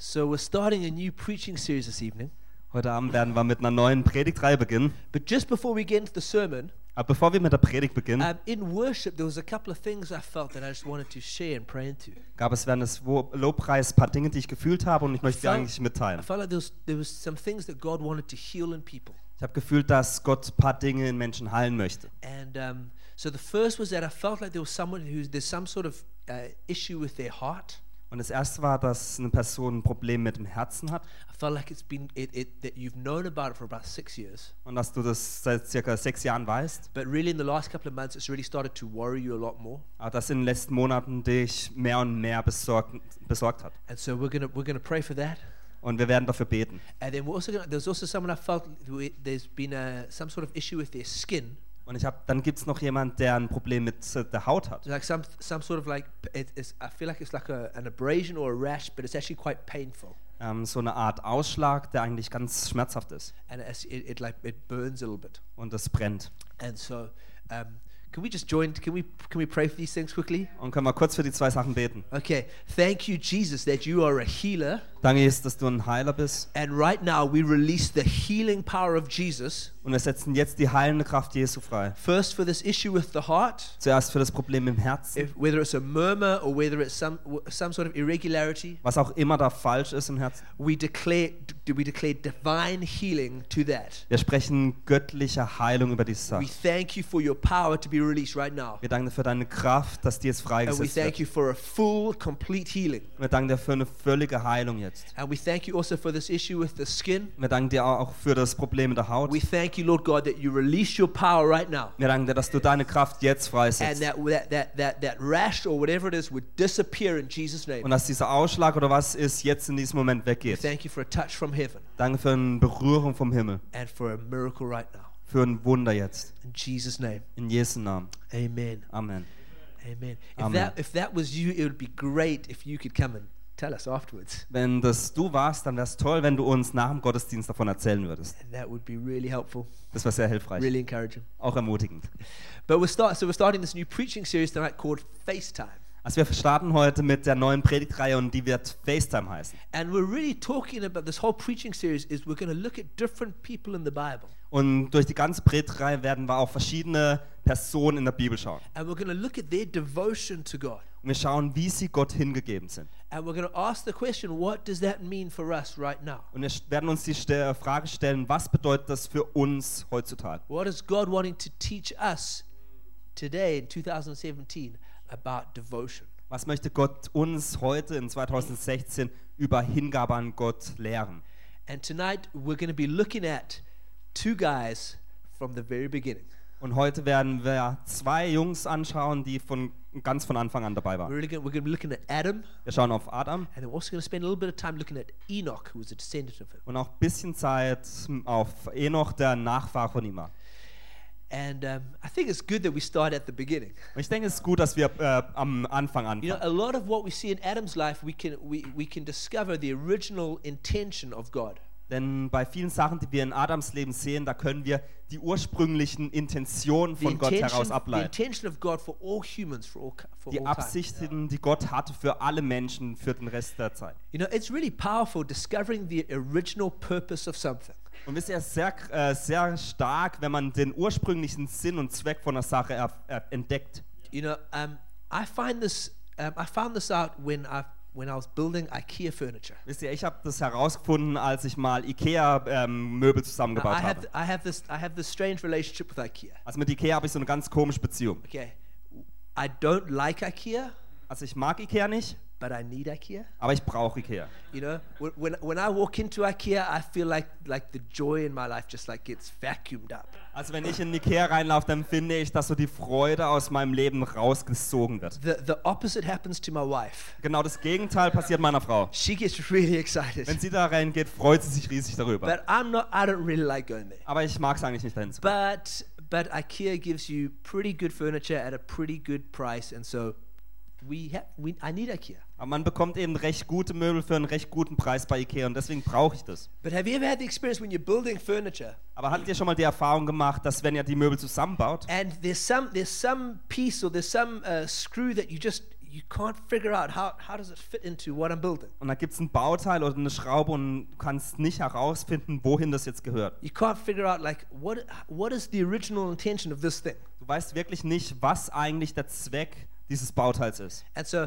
So we're starting a new preaching series this evening. Heute Abend werden wir mit einer neuen Predigtreihe beginnen. But just before we get into the sermon, Aber bevor wir mit der Predigt beginnen, um, in worship, there was a couple of things I felt that I just wanted to share and pray into. gab es während des Wo- Lobpreis ein paar Dinge, die ich gefühlt habe und ich möchte sie eigentlich I mitteilen. felt like there was, there was some things that God wanted to heal in people. Ich habe gefühlt, dass Gott ein paar Dinge in Menschen heilen möchte. And um, so the first was that I felt like there was someone who there's some sort of uh, issue with their heart. Und das erste war, dass eine Person ein Problem mit dem Herzen hat I felt like it's been it, it, that you've known about it for about six years, und dass du das seit circa sechs Jahren weißt, but really in the last couple of months, it's really started to worry you a lot more. aber dass in den letzten Monaten dich mehr und mehr besorgt, besorgt hat. And so we're gonna we're gonna pray for that. Und wir werden dafür beten. And then we're also gonna, there's also someone I felt there's been a, some sort of issue with their skin, Und ich hab, dann gibt es noch jemand, der ein Problem mit äh, der Haut hat. like some some sort of like it, it's, I feel like it's like a, an abrasion or a rash, but it's actually quite painful, Ähm, so eine Art Ausschlag, der eigentlich ganz schmerzhaft ist. and it, it like it burns a little bit. Und es brennt. And so, um, can we just join? Can we can we pray for these things quickly? Und können wir kurz für die zwei Sachen beten. Okay. Thank you, Jesus, that you are a healer. Danke, Jesus, dass du ein Heiler bist. And right now, we release the healing power of Jesus. Und wir setzen jetzt die heilende Kraft Jesu frei. First, for this issue with the heart, Zuerst für das Problem im Herzen. if, whether it's a murmur or whether it's some some sort of irregularity, Was auch immer da falsch ist im Herzen. we declare we declare divine healing to that. Wir sprechen göttliche Heilung über diese We Sache. thank you for your power to be released right now, Wir danken dir für deine Kraft, dass die jetzt and we freigesetzt thank wird. you for a full, complete healing. Wir danken dir für eine völlige Heilung jetzt. And we thank you also for this issue with the skin. Wir danken dir auch für das Problem mit der Haut. We thank you, Lord God, that you release your power right now. Wir danken dir, dass du deine Kraft jetzt And freisetzt. that, that, that, that, that rash or whatever it is would disappear in Jesus' Und name. dass dieser Ausschlag oder was ist, jetzt in diesem Moment We weggeht. thank you for a touch from heaven Danke für eine Berührung vom Himmel. and for a miracle right now. Für ein Wunder jetzt. In Jesus' name. In Jesu Namen. Amen. Amen. Amen. If Amen. that if that was you, it would be great if you could come and tell us afterwards. Wenn das du warst, dann wäre es toll, wenn du uns nach dem Gottesdienst davon erzählen würdest. That would be really helpful, Das wäre sehr hilfreich. really encouraging. Auch ermutigend. But we're start so we're starting this new preaching series tonight called FaceTime. Also wir starten heute mit der neuen Predigtreihe und die wird FaceTime heißen. And we're really talking about this whole preaching series is we're going to look at different people in the Bible. Und durch die ganze Predigtreihe werden wir auf verschiedene Personen in der Bibel schauen. And we're going to look at their devotion to God. Und wir schauen, wie sie Gott hingegeben sind. And we're going to ask the question, what does that mean for us right now? Und wir werden uns die Ste- Frage stellen, was bedeutet das für uns heutzutage? What is God wanting to teach us today in 2017 about devotion? Was möchte Gott uns heute in 2016 über Hingabe an Gott lehren? And tonight we're going to be looking at two guys from the very beginning. Und heute werden wir zwei Jungs anschauen, die von ganz von Anfang an dabei We're, waren. we're going to be looking at Adam, Wir schauen auf Adam and we're also going to spend a little bit of time looking at Enoch, who was a descendant of him. und auch ein bisschen Zeit auf Enoch, der Nachfahr von ihm war. And um, I think it's good that we start at the beginning. Und ich denke, es ist gut, dass wir äh, am Anfang You know, anfangen. a lot of what we see in Adam's life, we can, we, we can discover the original intention of God. Denn bei vielen Sachen, die wir in Adams Leben sehen, da können wir die ursprünglichen Intentionen von Gott heraus ableiten. Die. Absichten, die Gott hatte für alle Menschen für den Rest der Zeit. You know, it's really powerful discovering the original purpose of something. Und es ist sehr, äh, sehr stark, wenn man den ursprünglichen Sinn und Zweck von einer Sache entdeckt. You know, um, I find this. Um, I found this out when I when I was building IKEA furniture. Wisst ihr, ich habe das herausgefunden, als ich mal Ikea-Möbel Now, zusammengebaut I have habe. I have this I have this strange relationship with IKEA. Also mit Ikea habe ich so eine ganz komische Beziehung. Okay, I don't like IKEA, Also ich mag Ikea nicht, but I need IKEA. aber ich brauche Ikea. You know, when, when, I walk into IKEA, I feel like like the joy in my life just like gets vacuumed up. Also wenn ich in Ikea reinlaufe, dann finde ich, dass so die Freude aus meinem Leben rausgesogen wird. The the opposite happens to my wife. Genau das Gegenteil passiert meiner Frau. She gets really excited, Wenn sie da reingeht, freut sie sich riesig darüber. but I'm not. I don't really like going there. Aber ich mag es eigentlich nicht dahin zu gehen. But but IKEA gives you pretty good furniture at a pretty good price, and so we have we I need IKEA. Aber man bekommt eben recht gute Möbel für einen recht guten Preis bei Ikea und deswegen brauche ich das. But have you ever had the experience when you're building furniture Aber habt ihr schon mal die Erfahrung gemacht, dass wenn ihr die Möbel zusammenbaut, and there's some there's some piece or there's some uh, screw that you just you can't figure out how, how does it fit into what I'm building. Und da gibt es ein Bauteil oder eine Schraube und du kannst nicht herausfinden, wohin das jetzt gehört. You can't figure out like what what is the original intention of this thing. Du weißt wirklich nicht, was eigentlich der Zweck dieses Bauteils ist. And so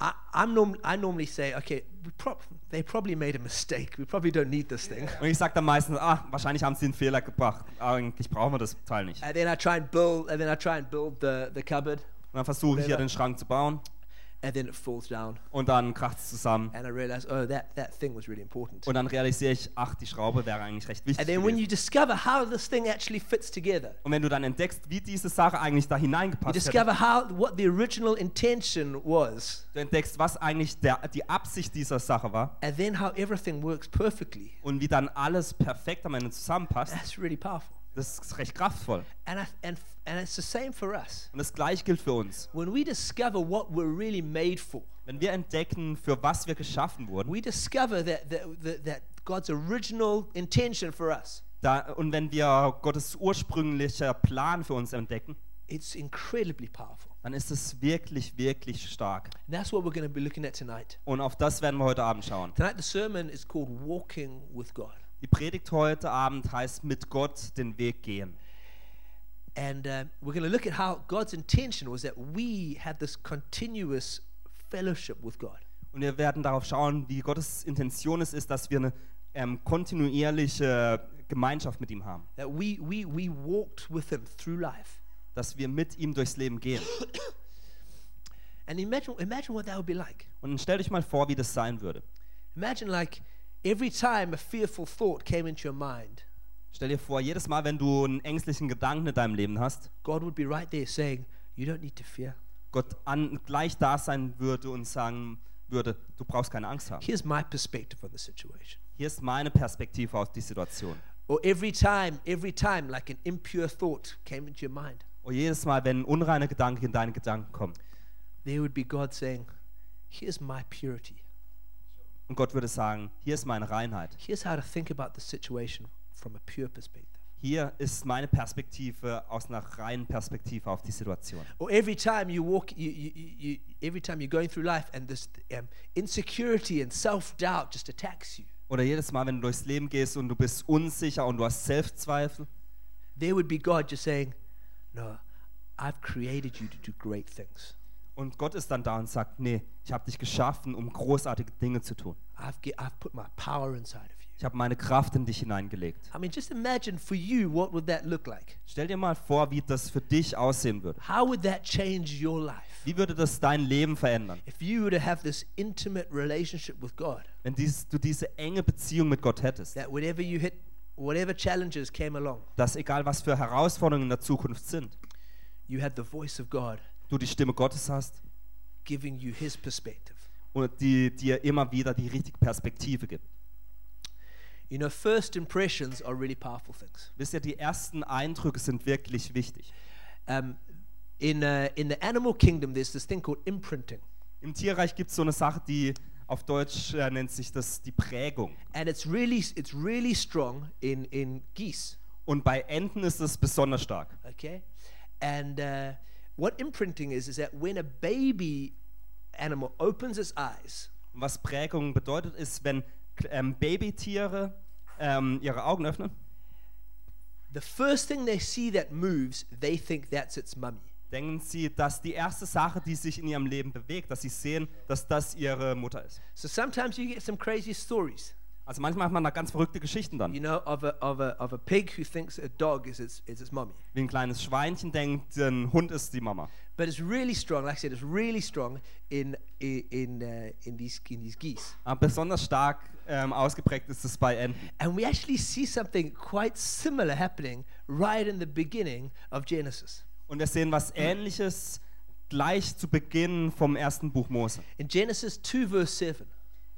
I, I'm norm- I normally say, okay, we prob- they probably made a mistake. We probably don't need this thing. Und ich sage dann meistens, ah, wahrscheinlich haben sie einen Fehler gebracht. Eigentlich brauchen wir das Teil nicht. And then I try and build, and then I try and build the, the cupboard, Und dann versuche ich hier den Schrank zu bauen and then it falls down. und dann kracht es zusammen. And I realize, oh, that, that thing was really important. Und dann realisiere ich, ach, die Schraube wäre eigentlich recht wichtig. And then when you discover how this thing actually fits together, Und wenn du dann entdeckst, wie diese Sache eigentlich da you hineingepasst hat, discover how what the original intention was, du entdeckst, was eigentlich der, die Absicht dieser Sache war and then how everything works perfectly. und wie dann alles perfekt am Ende zusammenpasst, That's really powerful. Das ist recht kraftvoll. And, I, and, and it's the same for us. Und das gleiche gilt für uns. When we discover what we're really made for, Wenn wir entdecken, für was wir geschaffen wurden, we discover that, that, that, God's original intention for us, da, und wenn wir Gottes ursprünglicher Plan für uns entdecken, it's incredibly powerful. dann ist es wirklich, wirklich stark. And that's what we're going to be looking at tonight. Und auf das werden wir heute Abend schauen. Tonight, the sermon is called Walking with God. Die Predigt heute Abend heißt mit Gott den Weg gehen. And uh, we're going to look at how God's intention was that we had this continuous fellowship with God. Und wir werden darauf schauen, wie Gottes Intention es ist, dass wir eine ähm, kontinuierliche Gemeinschaft mit ihm haben. That we, we, we walked with Him through life. Dass wir mit ihm durchs Leben gehen. And imagine, imagine what that would be like. Und stell dich mal vor, wie das sein würde. Imagine, like, every time a fearful thought came into your mind, Stell dir vor, jedes Mal, wenn du einen ängstlichen Gedanken in deinem Leben hast, God would be right there saying, You don't need to fear. Gott an, gleich da sein würde und sagen würde, du brauchst keine Angst haben. Here's my perspective on the situation. Hier ist meine Perspektive auf die Situation. Or every time, every time, like an impure thought came into your mind, Und jedes Mal, wenn ein unreiner Gedanke in deine Gedanken kommt, there would be God saying, Here's my purity. Und Gott würde sagen, hier ist meine Reinheit. Here's how to think about the situation from a pure perspective. Hier ist meine Perspektive aus einer reinen Perspektive auf die Situation. Or every time you walk, you, you, you, every time you're going through life and this um, insecurity and self doubt just attacks you, Oder jedes Mal, wenn du durchs Leben gehst und du bist unsicher und du hast Selbstzweifel, there would be God just saying, No, I've created you to do great things. Und Gott ist dann da und sagt, nee, ich habe dich geschaffen, um großartige Dinge zu tun. I've, I've put my power inside of you. Ich habe meine Kraft in dich hineingelegt. I mean, just imagine for you, what would that look like? Stell dir mal vor, wie das für dich aussehen würde. How would that change your life? Wie würde das dein Leben verändern, If you were to have this intimate relationship with God, wenn dies, du diese enge Beziehung mit Gott hättest? that whenever you hit, whatever challenges came along, Dass egal was für Herausforderungen in der Zukunft sind, you had the voice of God du die Stimme Gottes hast giving you His perspective. und die dir immer wieder die richtige Perspektive gibt. You know, first impressions are really powerful things. Wisst ihr, die ersten Eindrücke sind wirklich wichtig. Um, in, uh, in the animal kingdom, there's this thing called imprinting, Im Tierreich gibt es so eine Sache, die auf Deutsch äh, nennt sich das die Prägung. and it's really, it's really strong in, in geese. Und bei Enten ist es besonders stark. Okay, and uh, what imprinting is is that when a baby animal opens its eyes, was Prägung bedeutet, ist, wenn ähm, Babytiere ähm, ihre Augen öffnen, the first thing they see that moves, they think that's its mummy. denken sie, dass die erste Sache, die sich in ihrem Leben bewegt, dass sie sehen, dass das ihre Mutter ist. So sometimes you get some crazy stories, Also manchmal hat man da ganz verrückte Geschichten dann. you know, of a, of a, of a pig who thinks a dog is its, is its mummy. Wie ein kleines Schweinchen denkt, ein Hund ist die Mama. But it's really strong, like I said, it's really strong in, in, uh, in, these, in these geese. Aber besonders stark ähm, ausgeprägt ist es bei Enten. And we actually see something quite similar happening right in the beginning of Genesis. Und wir sehen was Ähnliches gleich zu Beginn vom ersten Buch Mose. In Genesis 2, verse 7,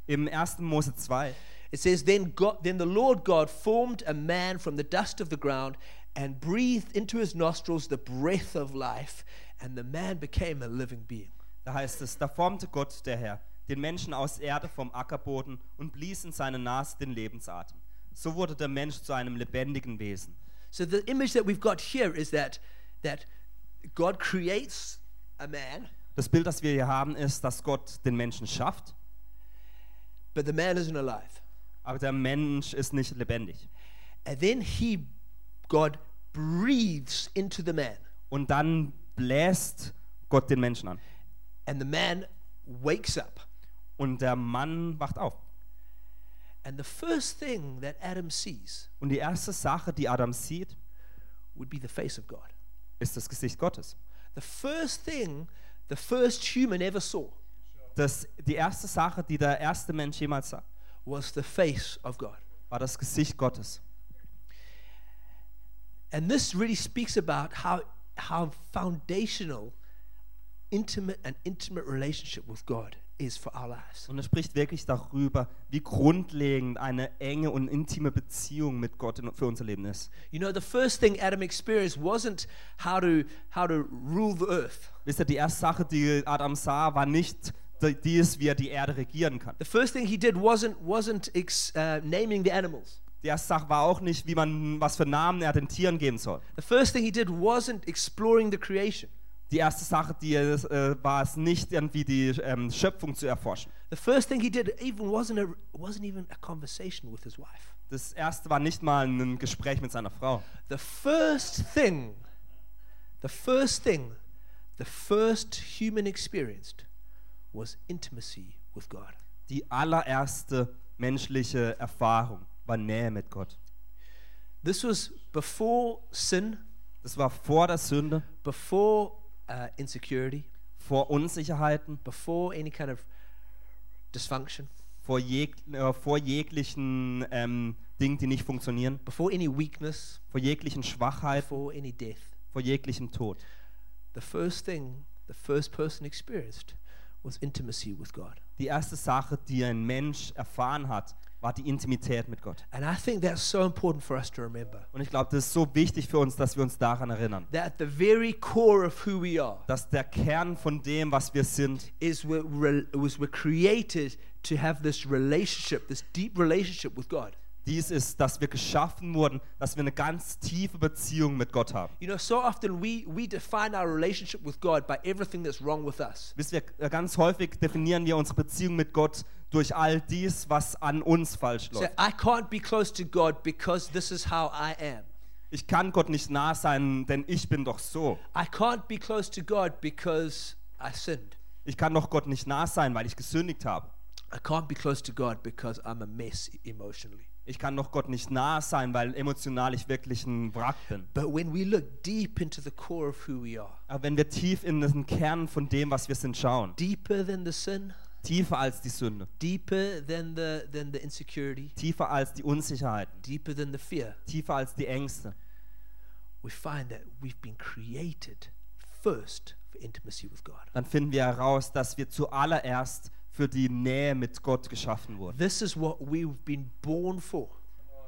Im 1. Mose 2 it says, then, God, then the Lord God formed a man from the dust of the ground and breathed into his nostrils the breath of life, and the man became a living being. Da heißt es, da formte Gott, der Herr, den Menschen aus Erde vom Ackerboden und blies in seine Nase den Lebensatem. So wurde der Mensch zu einem lebendigen Wesen. So the image that we've got here is that, that God creates a man, Das Bild, das wir hier haben, ist, dass Gott den Menschen schafft, but the man isn't alive. Aber der Mensch ist nicht lebendig. And then he, God, breathes into the man, Und dann bläst Gott den Menschen an. and the man wakes up. Und der Mann wacht auf. And the first thing that Adam sees Und die erste Sache, die Adam sieht, would be the face of God. ist das Gesicht Gottes. The first thing the first human ever saw Das, die erste Sache, die der erste Mensch jemals sah, was the face of God. war das Gesicht Gottes. And this really speaks about how, how foundational intimate an intimate relationship with God is for our lives. Und er spricht wirklich darüber, wie grundlegend eine enge und intime Beziehung mit Gott in, für unser Leben ist. You know, the first thing Adam experienced wasn't how to how to rule the earth. Wisst ihr, die erste Sache, die Adam sah, war nicht dies, wie er die Erde regieren kann. The first thing he did wasn't wasn't ex, uh, naming the animals. Die erste Sache war auch nicht, wie man, was für Namen er den Tieren geben soll. The first thing he did wasn't exploring the creation. Die erste Sache, die er, äh, war es nicht, irgendwie die ähm, Schöpfung zu erforschen. The first thing he did even wasn't a wasn't even a conversation with his wife. Das erste war nicht mal ein Gespräch mit seiner Frau. The first thing, the first thing, the first human experienced was intimacy with God. Die allererste menschliche Erfahrung war Nähe mit Gott. This was before sin, Das war vor der Sünde, before uh, insecurity, vor Unsicherheiten, before any kind of dysfunction, vor, jeg äh, vor jeglichen ähm, Dingen, die nicht funktionieren, before any weakness, vor jeglichen Schwachheiten, before any death. vor jeglichem Tod. The first thing the first person experienced was intimacy with God. Die erste Sache, die ein Mensch erfahren hat, war die Intimität mit Gott. And I think that's so important for us to remember. Und ich glaube, das ist so wichtig für uns, dass wir uns daran erinnern. That at the very core of who we are Dass der Kern von dem, was wir sind, is we're, re- was we're created to have this relationship, this deep relationship with God. Dies ist, dass wir geschaffen wurden, dass wir eine ganz tiefe Beziehung mit Gott haben. You know, so often we, we define our relationship with God by everything that's wrong with us. Wisst ihr, äh, ganz häufig definieren wir unsere Beziehung mit Gott durch all dies, was an uns falsch So läuft. I can't be close to God because this is how I am. Ich kann Gott nicht nah sein, denn ich bin doch so. I can't be close to God because I sinned. Ich kann doch Gott nicht nah sein, weil ich gesündigt habe. I can't be close to God because I'm a mess emotionally. Ich kann doch Gott nicht nah sein, weil emotional ich wirklich ein Wrack bin. But when we look deep into the core of who we are, Aber wenn wir tief in den Kern von dem, was wir sind, schauen, deeper than the sin, tiefer als die Sünde, deeper than the than the insecurity, tiefer als die Unsicherheiten, deeper than the fear, tiefer als die Ängste, we find that we've been created first for intimacy with God. dann finden wir heraus, dass wir zuallererst für die Nähe mit Gott geschaffen wurden. This is what we've been born for.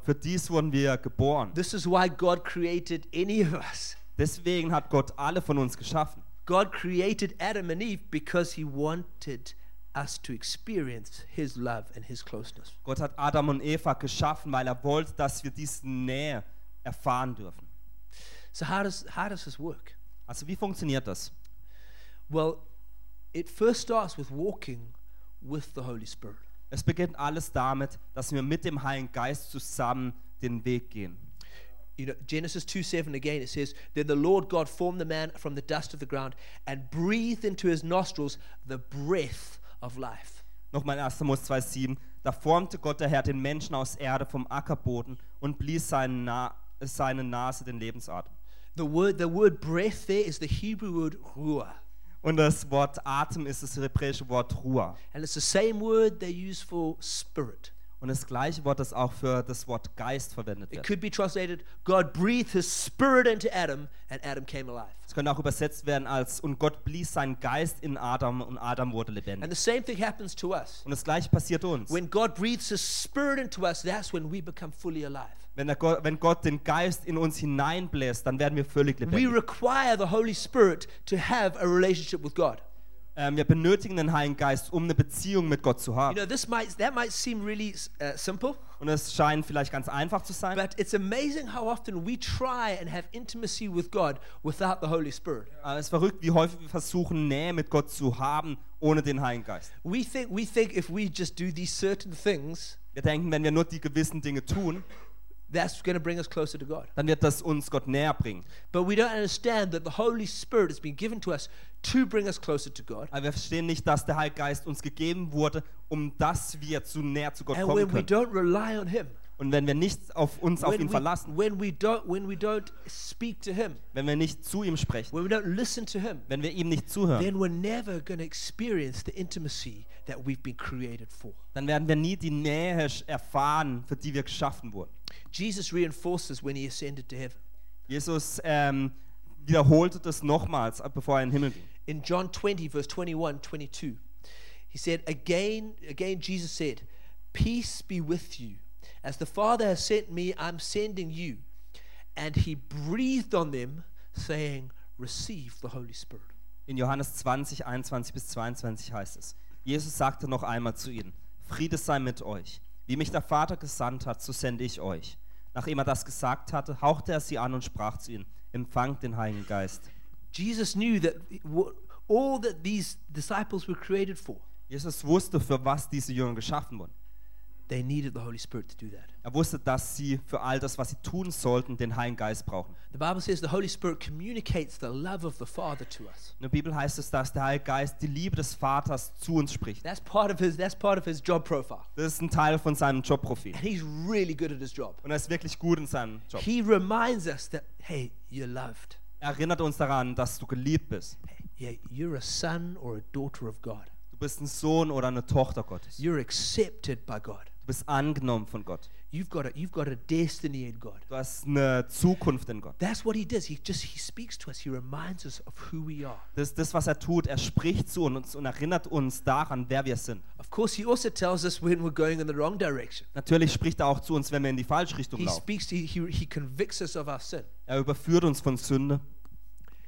Für dies wurden wir geboren. This is why God created any of us. Deswegen hat Gott alle von uns geschaffen. God created Adam and Eve because he wanted us to experience his love and his closeness. Gott hat Adam und Eva geschaffen, weil er wollte, dass wir diese Nähe erfahren dürfen. So how does how does this work? Also wie funktioniert das? Well, it first starts with walking with the Holy Spirit. Es beginnt alles damit, dass wir mit dem Heiligen Geist zusammen den Weg gehen. You know, Genesis 2 7 again, it says, Then the Lord God formed the man from the dust of the ground and breathed into his nostrils the breath of life. Nochmal 1. Mose 2,7. Da formte Gott der Herr den Menschen aus Erde vom Ackerboden und blies seine, Na seine Nase den Lebensatem. The word, the word breath there is the Hebrew word ruah. Und das Wort Atem ist das hebräische Wort Ruah. And it's the same word they use for spirit. Und das gleiche Wort, das auch für das Wort Geist verwendet It wird. could be translated, God breathed his spirit into Adam and Adam came alive. Es könnte auch übersetzt werden als und Gott blies seinen Geist in Adam und Adam wurde And lebendig. the same thing happens to us. Und das gleiche passiert uns. When God breathes his spirit into us, that's when we become fully alive. Wenn, Gott, wenn Gott den Geist in uns hineinbläst, dann werden wir völlig We lebendig. require the Holy Spirit to have a relationship with God. Ähm, wir benötigen den Heiligen Geist, um eine Beziehung mit Gott zu You haben. know, this might that might seem really uh, simple, Und es scheint vielleicht ganz einfach zu sein. But it's amazing how often we try and have intimacy with God without the Holy Spirit. Aber es ist verrückt, wie häufig wir versuchen, Nähe mit Gott zu haben, ohne den Heiligen Geist. We think we think if we just do these certain things, Wir denken, wenn wir nur die gewissen Dinge tun, that's going to bring us closer to God. dann wird das uns Gott näher bringen. But we don't understand that the Holy Spirit has been given to us to bring us closer to God. Aber wir verstehen nicht, dass der Heilige Geist uns gegeben wurde, um dass wir zu näher zu Gott And kommen when we don't rely on Him, Und wenn wir nicht auf uns auf ihn we, verlassen, when we don't when we don't speak to Him, wenn wir nicht zu ihm sprechen, when we don't listen to Him, wenn wir ihm nicht zuhören, then we're never going to experience the intimacy that we've been created for. dann werden wir nie die Nähe erfahren, für die wir geschaffen wurden. Jesus reinforced this when He ascended to heaven. Jesus ähm, wiederholte das nochmals, äh, bevor er in den Himmel ging. in John 20, verse 21, 22, he said, Again, again, Jesus said, Peace be with you. As the Father has sent me, I'm sending you. And he breathed on them, saying, Receive the Holy Spirit. In Johannes 20, 21 bis 22 heißt es, Jesus sagte noch einmal zu ihnen, Friede sei mit euch. Wie mich der Vater gesandt hat, so sende ich euch. Nachdem er das gesagt hatte, hauchte er sie an und sprach zu ihnen, empfangt den Heiligen Geist. Jesus knew that all that these disciples were created for, Jesus wusste, für was diese Jünger geschaffen wurden. They needed the Holy Spirit to do that. Er wusste, dass sie für all das, was sie tun sollten, den Heiligen Geist brauchen. The Bible says the Holy Spirit communicates the love of the Father to us. In der Bibel heißt es, dass der Heilige Geist die Liebe des Vaters zu uns spricht. That's part of his, that's part of his job profile. Das ist ein Teil von seinem Jobprofil. And he's really good at his job. Und er ist wirklich gut in seinem Job. He reminds us that, hey, you're loved. Er erinnert uns daran, dass du geliebt bist. Hey, yeah, you're a son or a daughter of God. Du bist ein Sohn oder eine Tochter Gottes. You're accepted by God. Du bist angenommen von Gott. You've got a, you've got a destiny in God. Du hast eine Zukunft in Gott. That's what he does. He just he speaks to us. He reminds us of who we are. Das ist das, was er tut. Er spricht zu uns und erinnert uns daran, wer wir sind. Of course, he also tells us when we're going in the wrong direction. Natürlich spricht er auch zu uns, wenn wir in die falsche Richtung He laufen. speaks. To, he he convicts us of our sin. Er überführt uns von Sünde.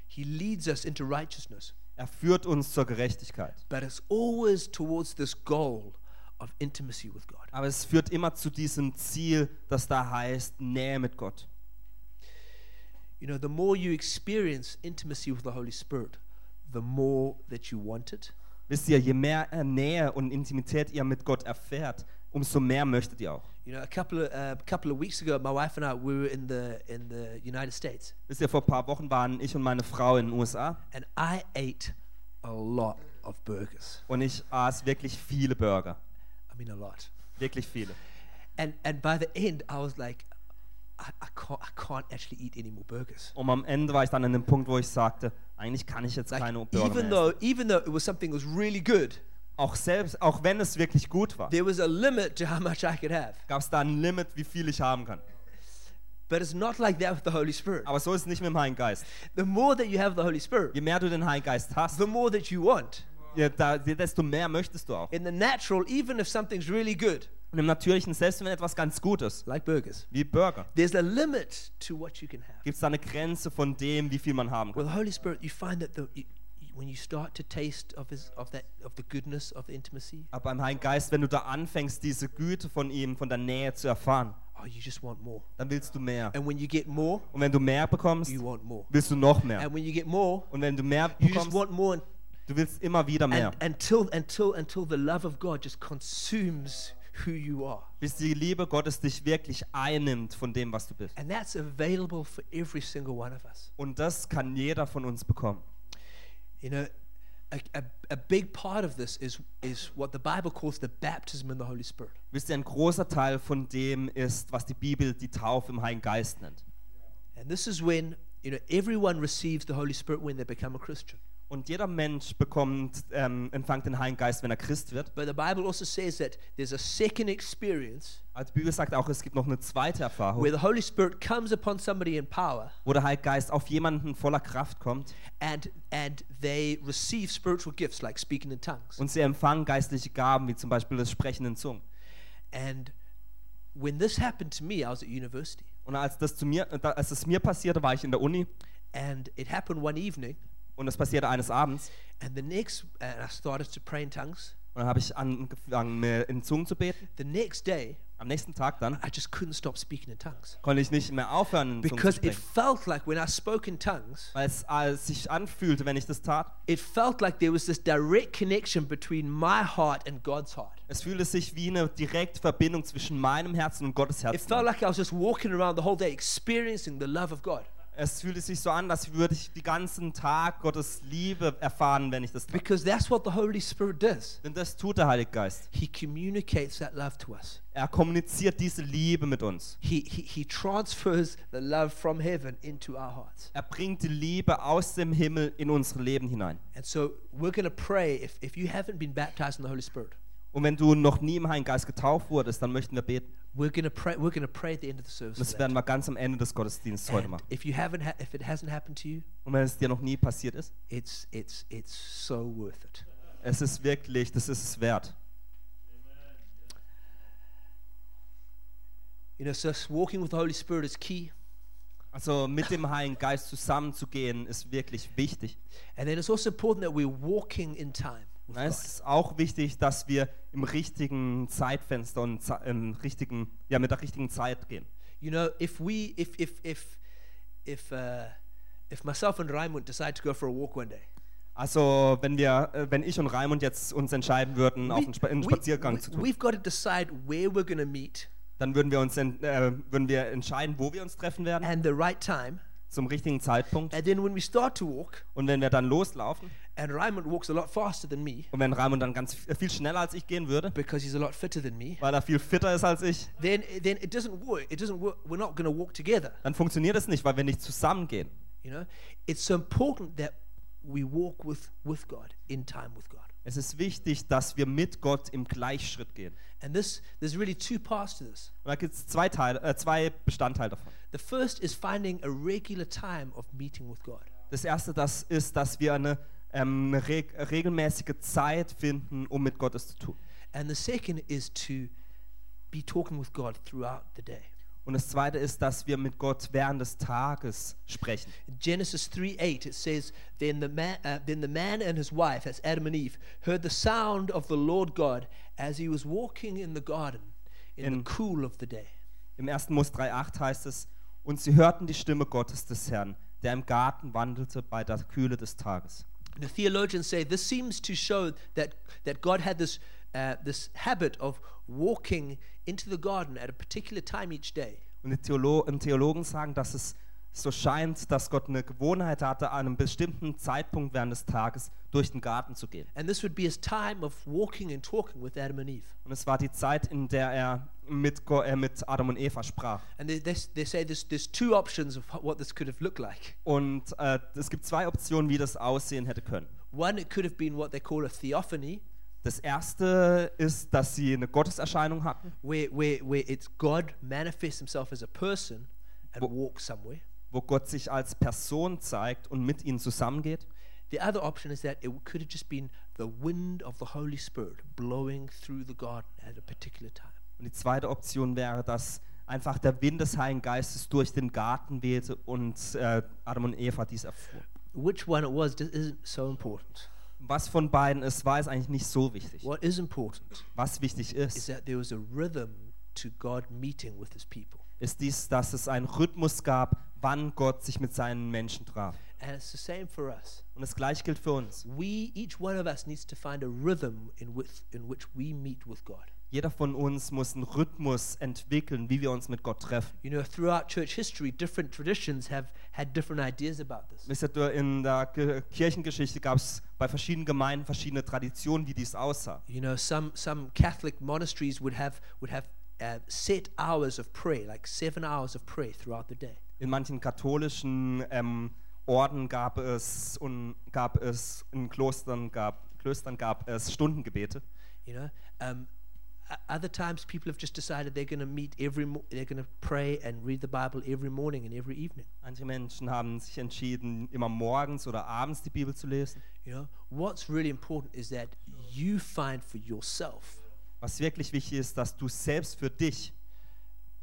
He leads us into righteousness. Er führt uns zur Gerechtigkeit. But it's always towards this goal of intimacy with God. Aber es führt immer zu diesem Ziel, das da heißt Nähe mit Gott. You know, the more you experience intimacy with the Holy Spirit, the more that you want it, Wisst ihr, je mehr äh, Nähe und Intimität ihr mit Gott erfährt, umso mehr möchtet ihr auch. You know, a couple of uh, couple of weeks ago, my wife and I we were in the in the United States, Wisst ihr, vor ein paar Wochen waren ich und meine Frau in den USA and I ate a lot of burgers. und ich aß wirklich viele Burger. I mean, a lot. Wirklich viele. And and by the end, I was like, I, I can't I can't actually eat any more burgers. Und am Ende war ich dann an dem Punkt, wo ich sagte, eigentlich kann ich jetzt Like keine Burger even mehr though essen. even though it was something that was really good, Auch selbst, auch wenn es wirklich gut war, there was a limit to how much I could have. gab es da ein Limit, wie viel ich haben kann. But it's not like that with the Holy Spirit. Aber so ist es nicht mit dem Heiligen Geist. The more that you have the Holy Spirit, Je mehr du den Heiligen Geist hast, the more that you want. Je, da, desto mehr möchtest du auch. In the natural, even if something's really good, Und im Natürlichen, selbst wenn etwas ganz gut ist, like burgers, wie Burger, there's a limit to what you can have. gibt es da eine Grenze von dem, wie viel man haben With kann. the Holy Spirit, you find that the, you, when you start to taste of his of that of the goodness of the intimacy, Aber beim Heiligen Geist, wenn du da anfängst, diese Güte von ihm, von der Nähe zu erfahren, oh, you just want more. dann willst du mehr. And when you get more, Und wenn du mehr bekommst, you want more. willst du noch mehr. And when you get more, Und wenn du mehr you just bekommst, want more. Du willst immer wieder mehr. And, until until until the love of God just consumes who you are. Bis die Liebe Gottes dich wirklich einnimmt von dem, was du bist. And that's available for every single one of us. Und das kann jeder von uns bekommen. You know, a, a, a big part of this is, is what the Bible calls the baptism in the Holy Spirit. Wisst ihr, ein großer Teil von dem ist, was die Bibel die Taufe im Heiligen Geist nennt. And this is when, you know, everyone receives the Holy Spirit when they become a Christian. Und jeder Mensch bekommt, ähm, empfängt den Heiligen Geist, wenn er Christ wird. But the Bible also says that there's a second experience Also die Bibel sagt auch, es gibt noch eine zweite Erfahrung, where the Holy Spirit comes upon somebody in power wo der Heilige Geist auf jemanden voller Kraft kommt and, and they receive spiritual gifts like speaking in tongues. und sie empfangen geistliche Gaben, wie zum Beispiel das Sprechen in Zungen. And when this happened to me, I was at university. Und als das, zu mir, als das mir passierte, war ich in der Uni And it happened one evening. Und das passierte eines Abends. And the next, and I started to pray in tongues. Und dann habe ich angefangen, in Zungen zu beten. The next day, Am nächsten Tag dann I just couldn't stop speaking in tongues. konnte ich nicht mehr aufhören, in Zungen zu Because it sprechen. felt like when I spoke in tongues, Weil es äh, sich anfühlte, wenn ich das tat. it felt like there was this direct connection between my heart and God's heart. Es fühlte sich wie eine direkte Verbindung zwischen meinem Herzen und Gottes It Herzen. felt an. like I was just walking around the whole day experiencing the love of God. Es fühlte sich so an, als würde ich den ganzen Tag Gottes Liebe erfahren, wenn ich das tat. Because that's what the Holy Spirit does. Denn das tut der Heilige Geist. He communicates that love to us. Er kommuniziert diese Liebe mit uns. He, he, he transfers the love from heaven into our hearts. Er bringt die Liebe aus dem Himmel in unsere Leben hinein. And so we're going to pray if, if you haven't been baptized in the Holy Spirit. Und wenn du noch nie im Heiligen Geist getauft wurdest, dann möchten wir beten. We're going to pray. We're going to pray at the end of the service. Und das werden wir ganz am Ende des Gottesdienstes heute machen. if you haven't, ha- if it hasn't happened to you, Und wenn es dir noch nie passiert ist, it's it's it's so worth it. es ist wirklich, das ist es wert. You know, so walking with the Holy Spirit is key. Also mit dem Heiligen Geist zusammenzugehen, ist wirklich wichtig. And then it's also important that we're walking in time Na, Es God. ist auch wichtig, dass wir im richtigen Zeitfenster und im richtigen, ja, mit der richtigen Zeit gehen. You know, if we, if if if if uh, if myself and Raimund decide to go for a walk one day, Also wenn wir, äh, wenn ich und Raimund jetzt uns entscheiden würden, auf we, einen, Spa einen we, Spaziergang zu tun, we've got to decide where we're going to meet dann würden wir uns äh, würden wir entscheiden, wo wir uns treffen werden, and the right time. zum richtigen Zeitpunkt. And then when we start to walk, Und wenn wir dann loslaufen and Raimund walks a lot faster than me und wenn Raimund dann ganz f- viel schneller als ich gehen würde, because he's a lot fitter than me, weil er viel fitter ist als ich, then then it doesn't work. It doesn't work. We're not going to walk together. dann funktioniert es nicht, weil wir nicht zusammengehen. You know, it's so important that we walk with with God in time with God. Es ist wichtig, dass wir mit Gott im Gleichschritt gehen. And this there's really two parts to this. Und da gibt es zwei, Teile, äh, zwei Bestandteile davon. The first is finding a regular time of meeting with God. Das erste das ist, dass wir eine, ähm, eine reg regelmäßige Zeit finden, um mit Gott es zu tun. And the second is to be talking with God throughout the day. Und das zweite ist, dass wir mit Gott während des Tages sprechen. Genesis 3:8 it says, then the, man, uh, then the man and his wife, that's Adam and Eve, heard the sound of the Lord God as he was walking in the garden in, In- the cool of the day. Im 1. Mose 3,8 heißt es, und sie hörten die Stimme Gottes des Herrn, der im Garten wandelte bei der Kühle des Tages. The theologians say this seems to show that, that God had this, uh, this habit of walking into the garden at a particular time each day. Und die Theolo und Theologen sagen, dass es so scheint, dass Gott eine Gewohnheit hatte, an einem bestimmten Zeitpunkt während des Tages durch den Garten zu gehen. And this would be his time of walking and talking with Adam and Eve. Und es war die Zeit, in der er mit, äh, mit Adam und Eva sprach. And they, they, they say there's, there's two options of what this could have looked like. Und äh, es gibt zwei Optionen, wie das aussehen hätte können. One, it could have been what they call a theophany, Das erste ist, dass sie eine Gotteserscheinung hatten, where, where, where it's God manifests himself as a person and Wo- walks somewhere. wo Gott sich als Person zeigt und mit ihnen zusammengeht. The other option is that it could have just been the wind of the Holy Spirit blowing through the garden at a particular time. Und die zweite Option wäre, dass einfach der Wind des Heiligen Geistes durch den Garten wehte und äh, Adam und Eva dies erfuhr. Which one it was isn't so important. Was von beiden ist, war es eigentlich nicht so wichtig. What is important Was wichtig is ist, that there was a rhythm to God meeting with his people. ist dies, dass es einen Rhythmus gab, wann Gott sich mit seinen Menschen traf. And it's the same for us. Und das gleiche gilt für uns. We, each one of us, needs to find a rhythm in which, in which we meet with God. Jeder von uns muss einen Rhythmus entwickeln, wie wir uns mit Gott treffen. You know, throughout church history, different traditions have had different ideas about this. Wisst ihr, in der Ge- Kirchengeschichte gab es bei verschiedenen Gemeinden verschiedene Traditionen, wie dies aussah. You know, some, some Catholic monasteries would have, would have uh, set hours of prayer, like seven hours of prayer throughout the day. In manchen katholischen ähm, Orden gab es und gab es in Klostern gab Klöstern gab es Stundengebete. You know, um, other times people have just decided they're going to meet every, they're going to pray and read the Bible every morning and every evening. Manche Menschen haben sich entschieden, immer morgens oder abends die Bibel zu lesen. You know, what's really important is that you find for yourself Was wirklich wichtig ist, dass du selbst für dich